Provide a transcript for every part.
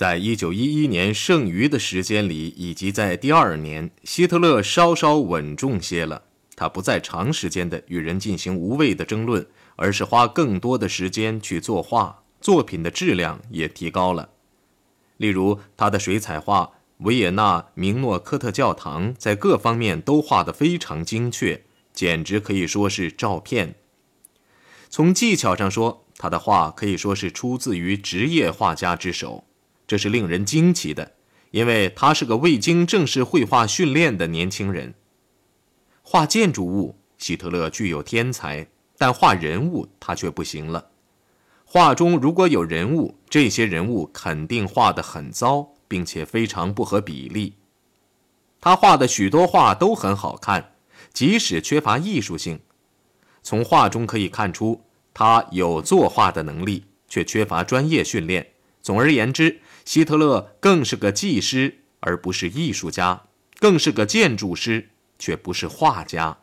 在一九一一年剩余的时间里，以及在第二年，希特勒稍稍稳重些了。他不再长时间的与人进行无谓的争论，而是花更多的时间去作画，作品的质量也提高了。例如，他的水彩画。维也纳明诺科特教堂在各方面都画得非常精确，简直可以说是照片。从技巧上说，他的画可以说是出自于职业画家之手，这是令人惊奇的，因为他是个未经正式绘画训练的年轻人。画建筑物，希特勒具有天才，但画人物他却不行了。画中如果有人物，这些人物肯定画得很糟。并且非常不合比例。他画的许多画都很好看，即使缺乏艺术性。从画中可以看出，他有作画的能力，却缺乏专业训练。总而言之，希特勒更是个技师，而不是艺术家；更是个建筑师，却不是画家。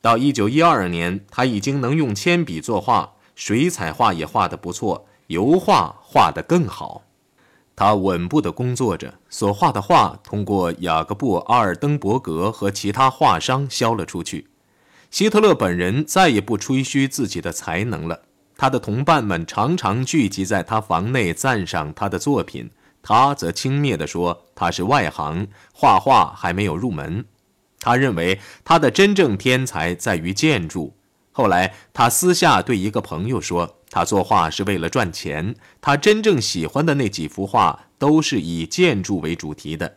到一九一二年，他已经能用铅笔作画，水彩画也画得不错，油画画得更好。他稳步地工作着，所画的画通过雅各布·阿尔登伯格和其他画商销了出去。希特勒本人再也不吹嘘自己的才能了，他的同伴们常常聚集在他房内赞赏他的作品，他则轻蔑地说他是外行，画画还没有入门。他认为他的真正天才在于建筑。后来，他私下对一个朋友说。他作画是为了赚钱。他真正喜欢的那几幅画都是以建筑为主题的。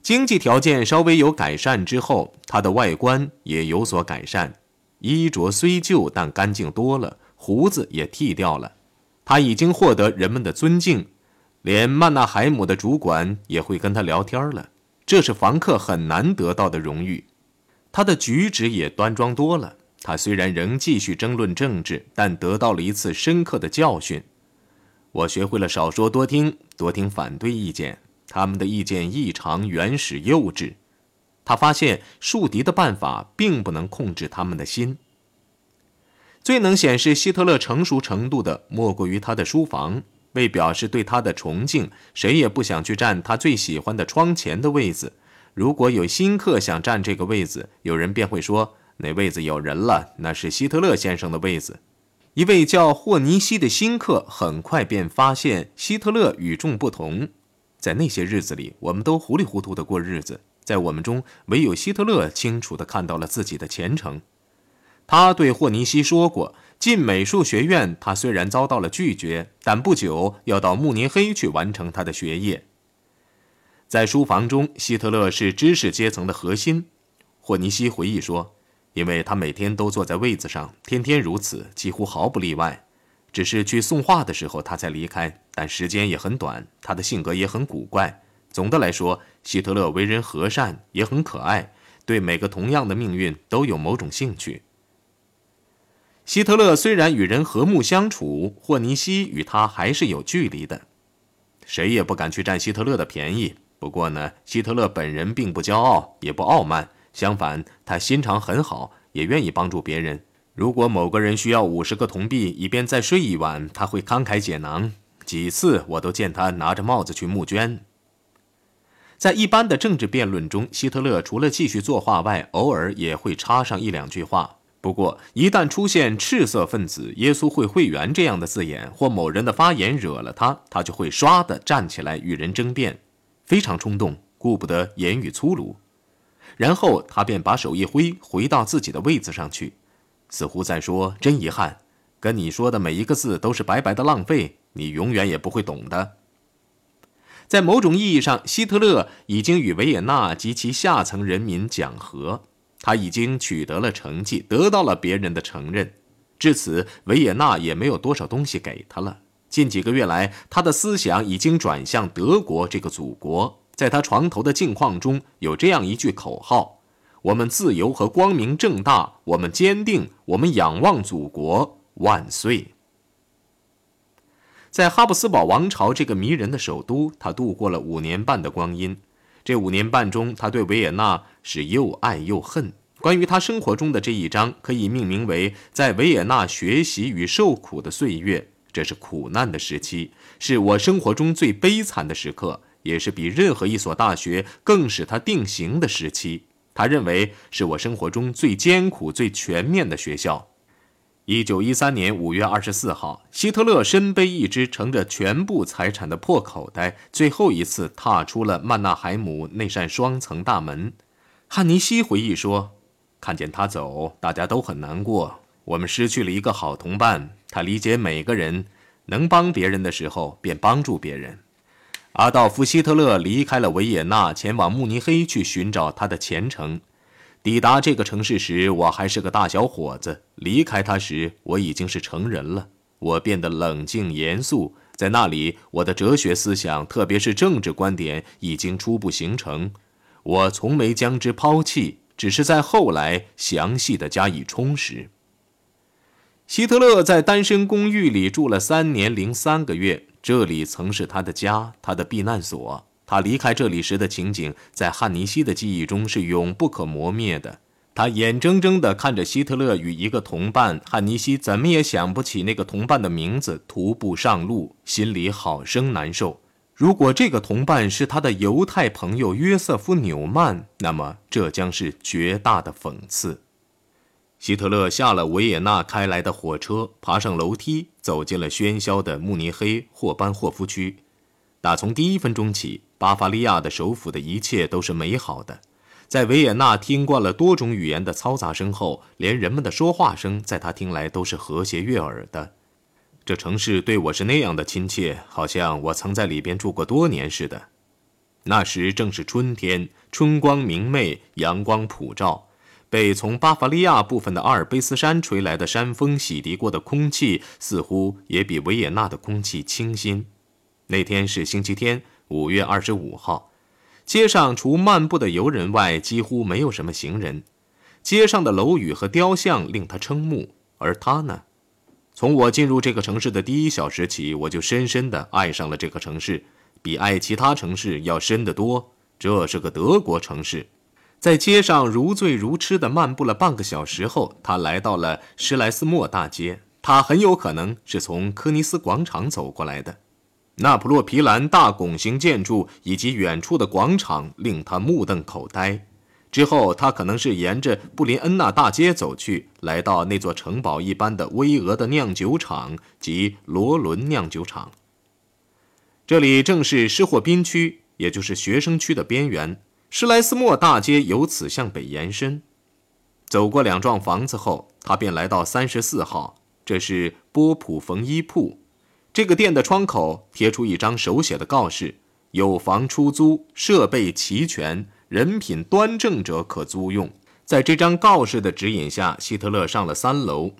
经济条件稍微有改善之后，他的外观也有所改善。衣着虽旧，但干净多了，胡子也剃掉了。他已经获得人们的尊敬，连曼纳海姆的主管也会跟他聊天了。这是房客很难得到的荣誉。他的举止也端庄多了。他虽然仍继续争论政治，但得到了一次深刻的教训。我学会了少说多听，多听反对意见。他们的意见异常原始幼稚。他发现树敌的办法并不能控制他们的心。最能显示希特勒成熟程度的，莫过于他的书房。为表示对他的崇敬，谁也不想去占他最喜欢的窗前的位子。如果有新客想占这个位子，有人便会说。那位子有人了，那是希特勒先生的位子。一位叫霍尼西的新客很快便发现希特勒与众不同。在那些日子里，我们都糊里糊涂的过日子，在我们中唯有希特勒清楚的看到了自己的前程。他对霍尼西说过，进美术学院，他虽然遭到了拒绝，但不久要到慕尼黑去完成他的学业。在书房中，希特勒是知识阶层的核心。霍尼西回忆说。因为他每天都坐在位子上，天天如此，几乎毫不例外。只是去送画的时候他才离开，但时间也很短。他的性格也很古怪。总的来说，希特勒为人和善，也很可爱，对每个同样的命运都有某种兴趣。希特勒虽然与人和睦相处，霍尼西与他还是有距离的。谁也不敢去占希特勒的便宜。不过呢，希特勒本人并不骄傲，也不傲慢。相反，他心肠很好，也愿意帮助别人。如果某个人需要五十个铜币，以便再睡一晚，他会慷慨解囊。几次我都见他拿着帽子去募捐。在一般的政治辩论中，希特勒除了继续作画外，偶尔也会插上一两句话。不过，一旦出现“赤色分子”“耶稣会会员”这样的字眼，或某人的发言惹了他，他就会唰的站起来与人争辩，非常冲动，顾不得言语粗鲁。然后他便把手一挥，回到自己的位子上去，似乎在说：“真遗憾，跟你说的每一个字都是白白的浪费，你永远也不会懂的。”在某种意义上，希特勒已经与维也纳及其下层人民讲和，他已经取得了成绩，得到了别人的承认。至此，维也纳也没有多少东西给他了。近几个月来，他的思想已经转向德国这个祖国。在他床头的镜框中有这样一句口号：“我们自由和光明正大，我们坚定，我们仰望祖国，万岁！”在哈布斯堡王朝这个迷人的首都，他度过了五年半的光阴。这五年半中，他对维也纳是又爱又恨。关于他生活中的这一章，可以命名为“在维也纳学习与受苦的岁月”。这是苦难的时期，是我生活中最悲惨的时刻，也是比任何一所大学更使他定型的时期。他认为是我生活中最艰苦、最全面的学校。一九一三年五月二十四号，希特勒身背一只盛着全部财产的破口袋，最后一次踏出了曼纳海姆那扇双层大门。汉尼西回忆说：“看见他走，大家都很难过。我们失去了一个好同伴，他理解每个人，能帮别人的时候便帮助别人。”阿道夫·希特勒离开了维也纳，前往慕尼黑去寻找他的前程。抵达这个城市时，我还是个大小伙子；离开他时，我已经是成人了。我变得冷静严肃，在那里，我的哲学思想，特别是政治观点，已经初步形成。我从没将之抛弃，只是在后来详细的加以充实。希特勒在单身公寓里住了三年零三个月。这里曾是他的家，他的避难所。他离开这里时的情景，在汉尼西的记忆中是永不可磨灭的。他眼睁睁地看着希特勒与一个同伴汉尼西怎么也想不起那个同伴的名字徒步上路，心里好生难受。如果这个同伴是他的犹太朋友约瑟夫纽曼，那么这将是绝大的讽刺。希特勒下了维也纳开来的火车，爬上楼梯，走进了喧嚣的慕尼黑霍班霍夫区。打从第一分钟起，巴伐利亚的首府的一切都是美好的。在维也纳听惯了多种语言的嘈杂声后，连人们的说话声在他听来都是和谐悦耳的。这城市对我是那样的亲切，好像我曾在里边住过多年似的。那时正是春天，春光明媚，阳光普照。被从巴伐利亚部分的阿尔卑斯山吹来的山风洗涤过的空气，似乎也比维也纳的空气清新。那天是星期天，五月二十五号，街上除漫步的游人外，几乎没有什么行人。街上的楼宇和雕像令他瞠目，而他呢？从我进入这个城市的第一小时起，我就深深地爱上了这个城市，比爱其他城市要深得多。这是个德国城市。在街上如醉如痴地漫步了半个小时后，他来到了施莱斯莫大街。他很有可能是从科尼斯广场走过来的。那普洛皮兰大拱形建筑以及远处的广场令他目瞪口呆。之后，他可能是沿着布林恩纳大街走去，来到那座城堡一般的巍峨的酿酒厂及罗伦酿酒厂。这里正是施霍宾区，也就是学生区的边缘。施莱斯莫大街由此向北延伸，走过两幢房子后，他便来到三十四号，这是波普缝衣铺。这个店的窗口贴出一张手写的告示：有房出租，设备齐全，人品端正者可租用。在这张告示的指引下，希特勒上了三楼。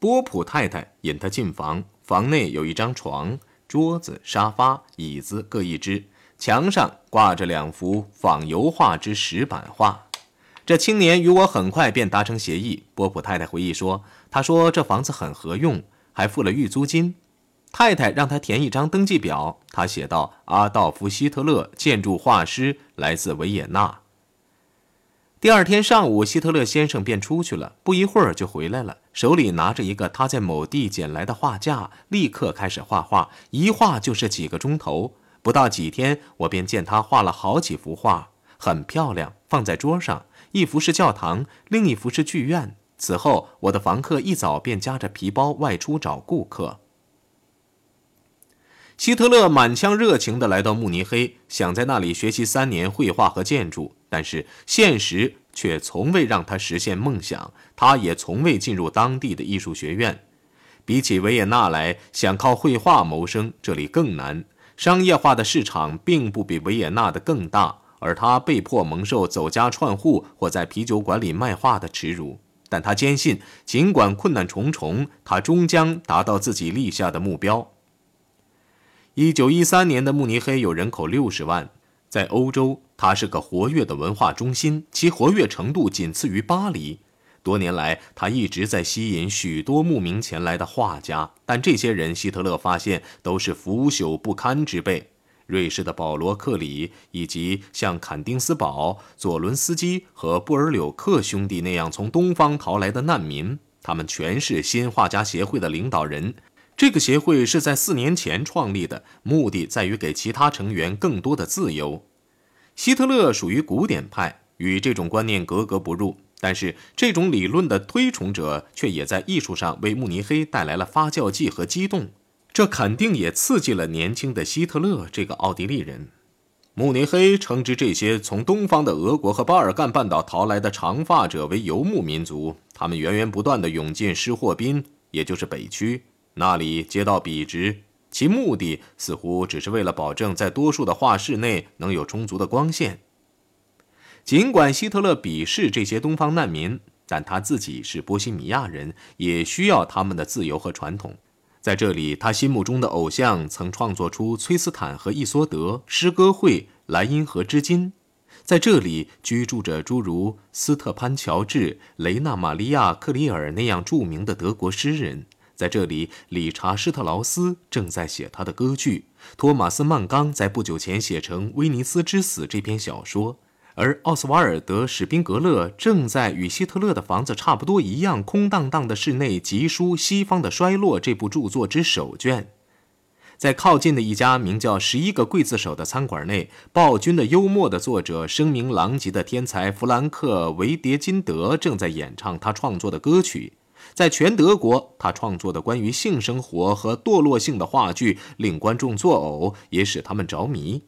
波普太太引他进房，房内有一张床、桌子、沙发、椅子各一只。墙上挂着两幅仿油画之石板画，这青年与我很快便达成协议。波普太太回忆说：“他说这房子很合用，还付了预租金。太太让他填一张登记表，他写道：阿道夫·希特勒，建筑画师，来自维也纳。”第二天上午，希特勒先生便出去了，不一会儿就回来了，手里拿着一个他在某地捡来的画架，立刻开始画画，一画就是几个钟头。不到几天，我便见他画了好几幅画，很漂亮，放在桌上。一幅是教堂，另一幅是剧院。此后，我的房客一早便夹着皮包外出找顾客。希特勒满腔热情地来到慕尼黑，想在那里学习三年绘画和建筑，但是现实却从未让他实现梦想。他也从未进入当地的艺术学院。比起维也纳来，想靠绘画谋生，这里更难。商业化的市场并不比维也纳的更大，而他被迫蒙受走家串户或在啤酒馆里卖画的耻辱。但他坚信，尽管困难重重，他终将达到自己立下的目标。一九一三年的慕尼黑有人口六十万，在欧洲，它是个活跃的文化中心，其活跃程度仅次于巴黎。多年来，他一直在吸引许多慕名前来的画家，但这些人，希特勒发现都是腐朽不堪之辈。瑞士的保罗·克里，以及像坎丁斯堡、佐伦斯基和布尔柳克兄弟那样从东方逃来的难民，他们全是新画家协会的领导人。这个协会是在四年前创立的，目的在于给其他成员更多的自由。希特勒属于古典派，与这种观念格格不入。但是，这种理论的推崇者却也在艺术上为慕尼黑带来了发酵剂和激动，这肯定也刺激了年轻的希特勒这个奥地利人。慕尼黑称之这些从东方的俄国和巴尔干半岛逃来的长发者为游牧民族，他们源源不断地涌进施霍宾，也就是北区，那里街道笔直，其目的似乎只是为了保证在多数的画室内能有充足的光线。尽管希特勒鄙视这些东方难民，但他自己是波西米亚人，也需要他们的自由和传统。在这里，他心目中的偶像曾创作出《崔斯坦和伊索德》诗歌会《莱茵河之金》。在这里居住着诸如斯特潘·乔治、雷纳·玛利亚·克里尔那样著名的德国诗人。在这里，理查·施特劳斯正在写他的歌剧。托马斯·曼冈在不久前写成《威尼斯之死》这篇小说。而奥斯瓦尔德·史宾格勒正在与希特勒的房子差不多一样空荡荡的室内集书《西方的衰落》这部著作之首卷，在靠近的一家名叫“十一个刽子手”的餐馆内，《暴君的幽默》的作者声名狼藉的天才弗兰克·维迭金德正在演唱他创作的歌曲。在全德国，他创作的关于性生活和堕落性的话剧令观众作呕，也使他们着迷。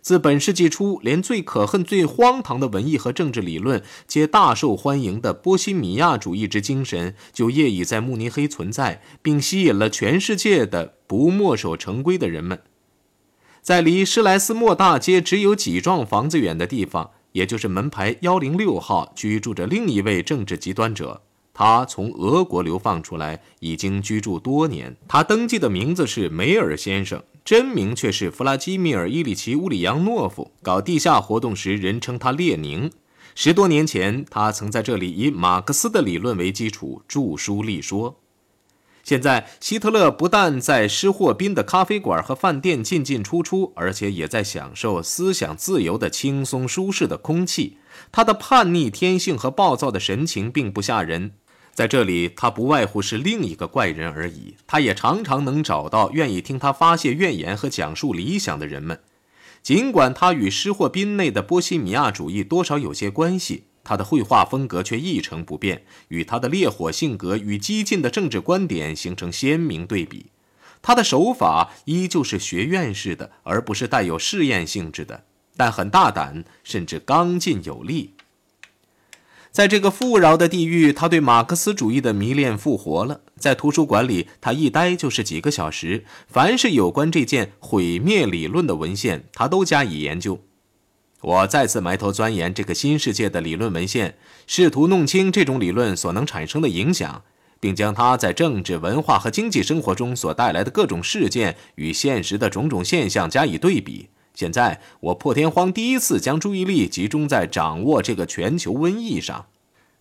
自本世纪初，连最可恨、最荒唐的文艺和政治理论皆大受欢迎的波西米亚主义之精神，就业已在慕尼黑存在，并吸引了全世界的不墨守成规的人们。在离施莱斯莫大街只有几幢房子远的地方，也就是门牌幺零六号，居住着另一位政治极端者。他从俄国流放出来，已经居住多年。他登记的名字是梅尔先生，真名却是弗拉基米尔·伊里奇·乌里扬诺夫。搞地下活动时，人称他列宁。十多年前，他曾在这里以马克思的理论为基础著书立说。现在，希特勒不但在施霍宾的咖啡馆和饭店进进出出，而且也在享受思想自由的轻松舒适的空气。他的叛逆天性和暴躁的神情并不吓人。在这里，他不外乎是另一个怪人而已。他也常常能找到愿意听他发泄怨言和讲述理想的人们。尽管他与施霍宾内的波西米亚主义多少有些关系，他的绘画风格却一成不变，与他的烈火性格与激进的政治观点形成鲜明对比。他的手法依旧是学院式的，而不是带有试验性质的，但很大胆，甚至刚劲有力。在这个富饶的地域，他对马克思主义的迷恋复活了。在图书馆里，他一待就是几个小时。凡是有关这件毁灭理论的文献，他都加以研究。我再次埋头钻研这个新世界的理论文献，试图弄清这种理论所能产生的影响，并将它在政治、文化和经济生活中所带来的各种事件与现实的种种现象加以对比。现在我破天荒第一次将注意力集中在掌握这个全球瘟疫上。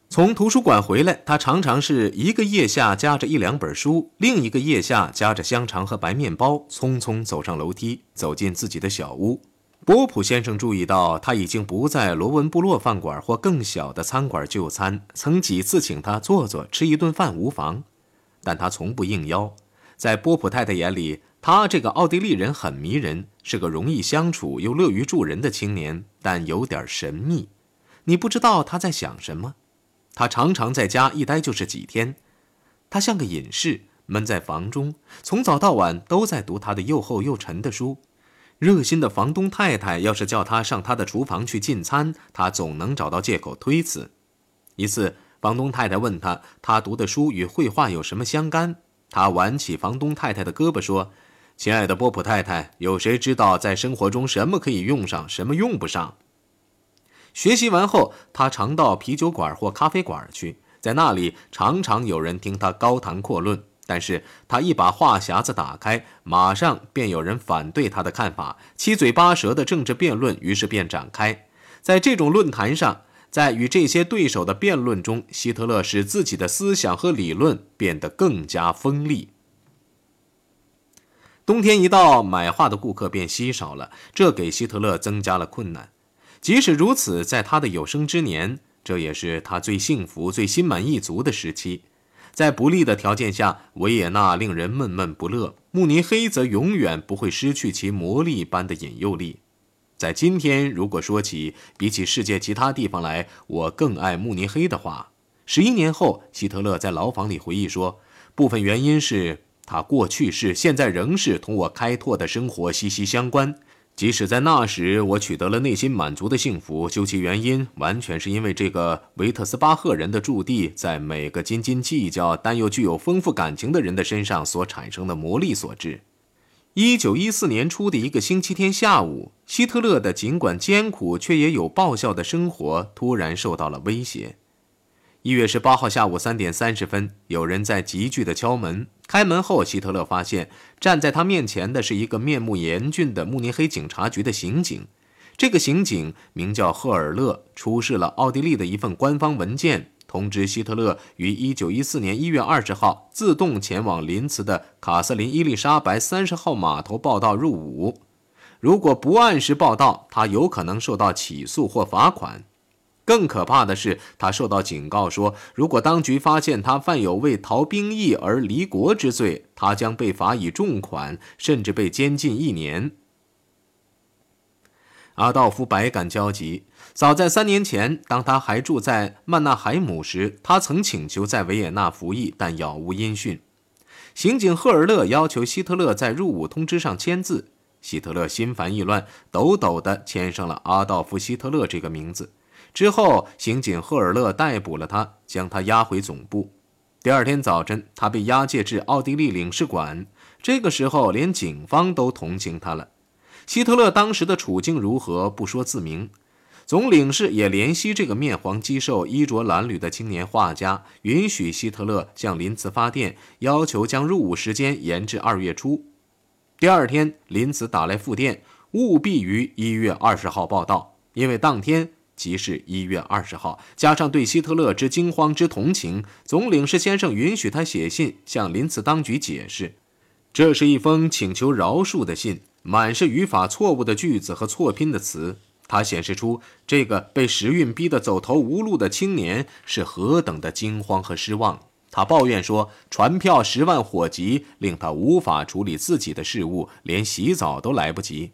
从图书馆回来，他常常是一个腋下夹着一两本书，另一个腋下夹着香肠和白面包，匆匆走上楼梯，走进自己的小屋。波普先生注意到他已经不在罗文部落饭馆或更小的餐馆就餐，曾几次请他坐坐吃一顿饭无妨，但他从不应邀。在波普太太眼里，他这个奥地利人很迷人，是个容易相处又乐于助人的青年，但有点神秘。你不知道他在想什么。他常常在家一待就是几天。他像个隐士，闷在房中，从早到晚都在读他的又厚又沉的书。热心的房东太太要是叫他上他的厨房去进餐，他总能找到借口推辞。一次，房东太太问他，他读的书与绘画有什么相干？他挽起房东太太的胳膊说。亲爱的波普太太，有谁知道在生活中什么可以用上，什么用不上？学习完后，他常到啤酒馆或咖啡馆去，在那里常常有人听他高谈阔论。但是他一把话匣子打开，马上便有人反对他的看法，七嘴八舌的政治辩论于是便展开。在这种论坛上，在与这些对手的辩论中，希特勒使自己的思想和理论变得更加锋利。冬天一到，买画的顾客便稀少了，这给希特勒增加了困难。即使如此，在他的有生之年，这也是他最幸福、最心满意足的时期。在不利的条件下，维也纳令人闷闷不乐；慕尼黑则永远不会失去其魔力般的引诱力。在今天，如果说起比起世界其他地方来，我更爱慕尼黑的话，十一年后，希特勒在牢房里回忆说，部分原因是他过去是、现在仍是同我开拓的生活息息相关。即使在那时，我取得了内心满足的幸福，究其原因，完全是因为这个维特斯巴赫人的驻地在每个斤斤计较但又具有丰富感情的人的身上所产生的魔力所致。一九一四年初的一个星期天下午，希特勒的尽管艰苦却也有报效的生活突然受到了威胁。一月十八号下午三点三十分，有人在急剧的敲门。开门后，希特勒发现站在他面前的是一个面目严峻的慕尼黑警察局的刑警。这个刑警名叫赫尔勒，出示了奥地利的一份官方文件，通知希特勒于一九一四年一月二十号自动前往林茨的卡瑟琳伊丽莎白三十号码头报到入伍。如果不按时报到，他有可能受到起诉或罚款。更可怕的是，他受到警告说，如果当局发现他犯有为逃兵役而离国之罪，他将被罚以重款，甚至被监禁一年。阿道夫百感交集。早在三年前，当他还住在曼纳海姆时，他曾请求在维也纳服役，但杳无音讯。刑警赫尔勒要求希特勒在入伍通知上签字，希特勒心烦意乱，抖抖地签上了阿道夫·希特勒这个名字。之后，刑警赫尔勒逮捕了他，将他押回总部。第二天早晨，他被押解至奥地利领事馆。这个时候，连警方都同情他了。希特勒当时的处境如何，不说自明。总领事也联系这个面黄肌瘦、衣着褴褛的青年画家，允许希特勒向林茨发电，要求将入伍时间延至二月初。第二天，林茨打来复电，务必于一月二十号报到，因为当天。即是一月二十号，加上对希特勒之惊慌之同情，总领事先生允许他写信向林茨当局解释。这是一封请求饶恕的信，满是语法错误的句子和错拼的词。它显示出这个被时运逼得走投无路的青年是何等的惊慌和失望。他抱怨说，船票十万火急，令他无法处理自己的事务，连洗澡都来不及。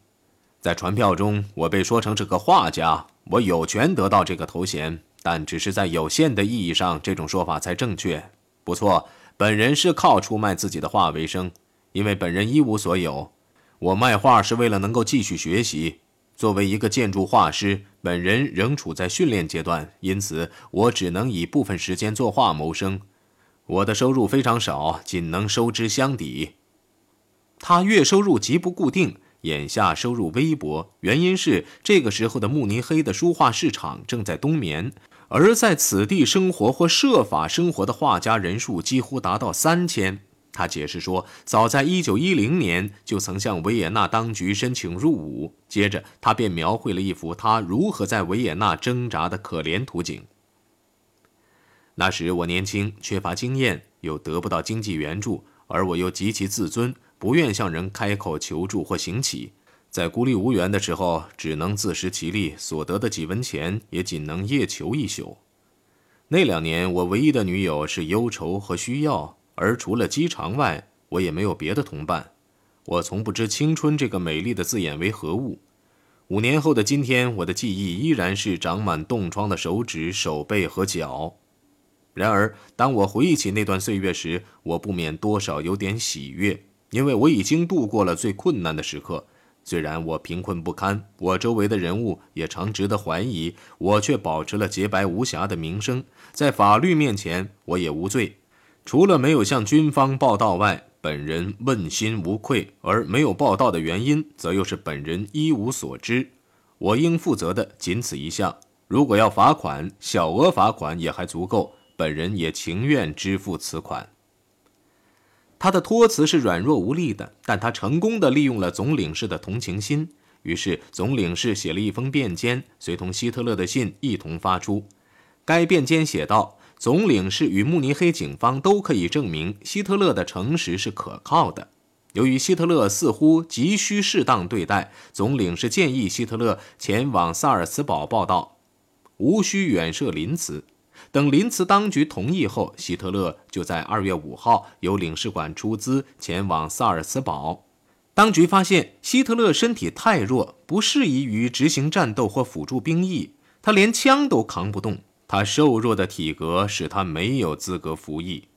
在传票中，我被说成是个画家。我有权得到这个头衔，但只是在有限的意义上，这种说法才正确。不错，本人是靠出卖自己的画为生，因为本人一无所有。我卖画是为了能够继续学习。作为一个建筑画师，本人仍处在训练阶段，因此我只能以部分时间作画谋生。我的收入非常少，仅能收支相抵。他月收入极不固定。眼下收入微薄，原因是这个时候的慕尼黑的书画市场正在冬眠，而在此地生活或设法生活的画家人数几乎达到三千。他解释说，早在1910年就曾向维也纳当局申请入伍。接着，他便描绘了一幅他如何在维也纳挣扎的可怜图景。那时我年轻，缺乏经验，又得不到经济援助，而我又极其自尊。不愿向人开口求助或行乞，在孤立无援的时候，只能自食其力，所得的几文钱也仅能夜求一宿。那两年，我唯一的女友是忧愁和需要，而除了饥肠外，我也没有别的同伴。我从不知青春这个美丽的字眼为何物。五年后的今天，我的记忆依然是长满冻疮的手指、手背和脚。然而，当我回忆起那段岁月时，我不免多少有点喜悦。因为我已经度过了最困难的时刻，虽然我贫困不堪，我周围的人物也常值得怀疑，我却保持了洁白无瑕的名声，在法律面前我也无罪。除了没有向军方报道外，本人问心无愧，而没有报道的原因，则又是本人一无所知。我应负责的仅此一项。如果要罚款，小额罚款也还足够，本人也情愿支付此款。他的托辞是软弱无力的，但他成功的利用了总领事的同情心。于是，总领事写了一封便笺，随同希特勒的信一同发出。该便笺写道：“总领事与慕尼黑警方都可以证明希特勒的诚实是可靠的。由于希特勒似乎急需适当对待，总领事建议希特勒前往萨尔茨堡报道，无需远涉临茨。等林茨当局同意后，希特勒就在二月五号由领事馆出资前往萨尔茨堡。当局发现希特勒身体太弱，不适宜于执行战斗或辅助兵役，他连枪都扛不动。他瘦弱的体格使他没有资格服役。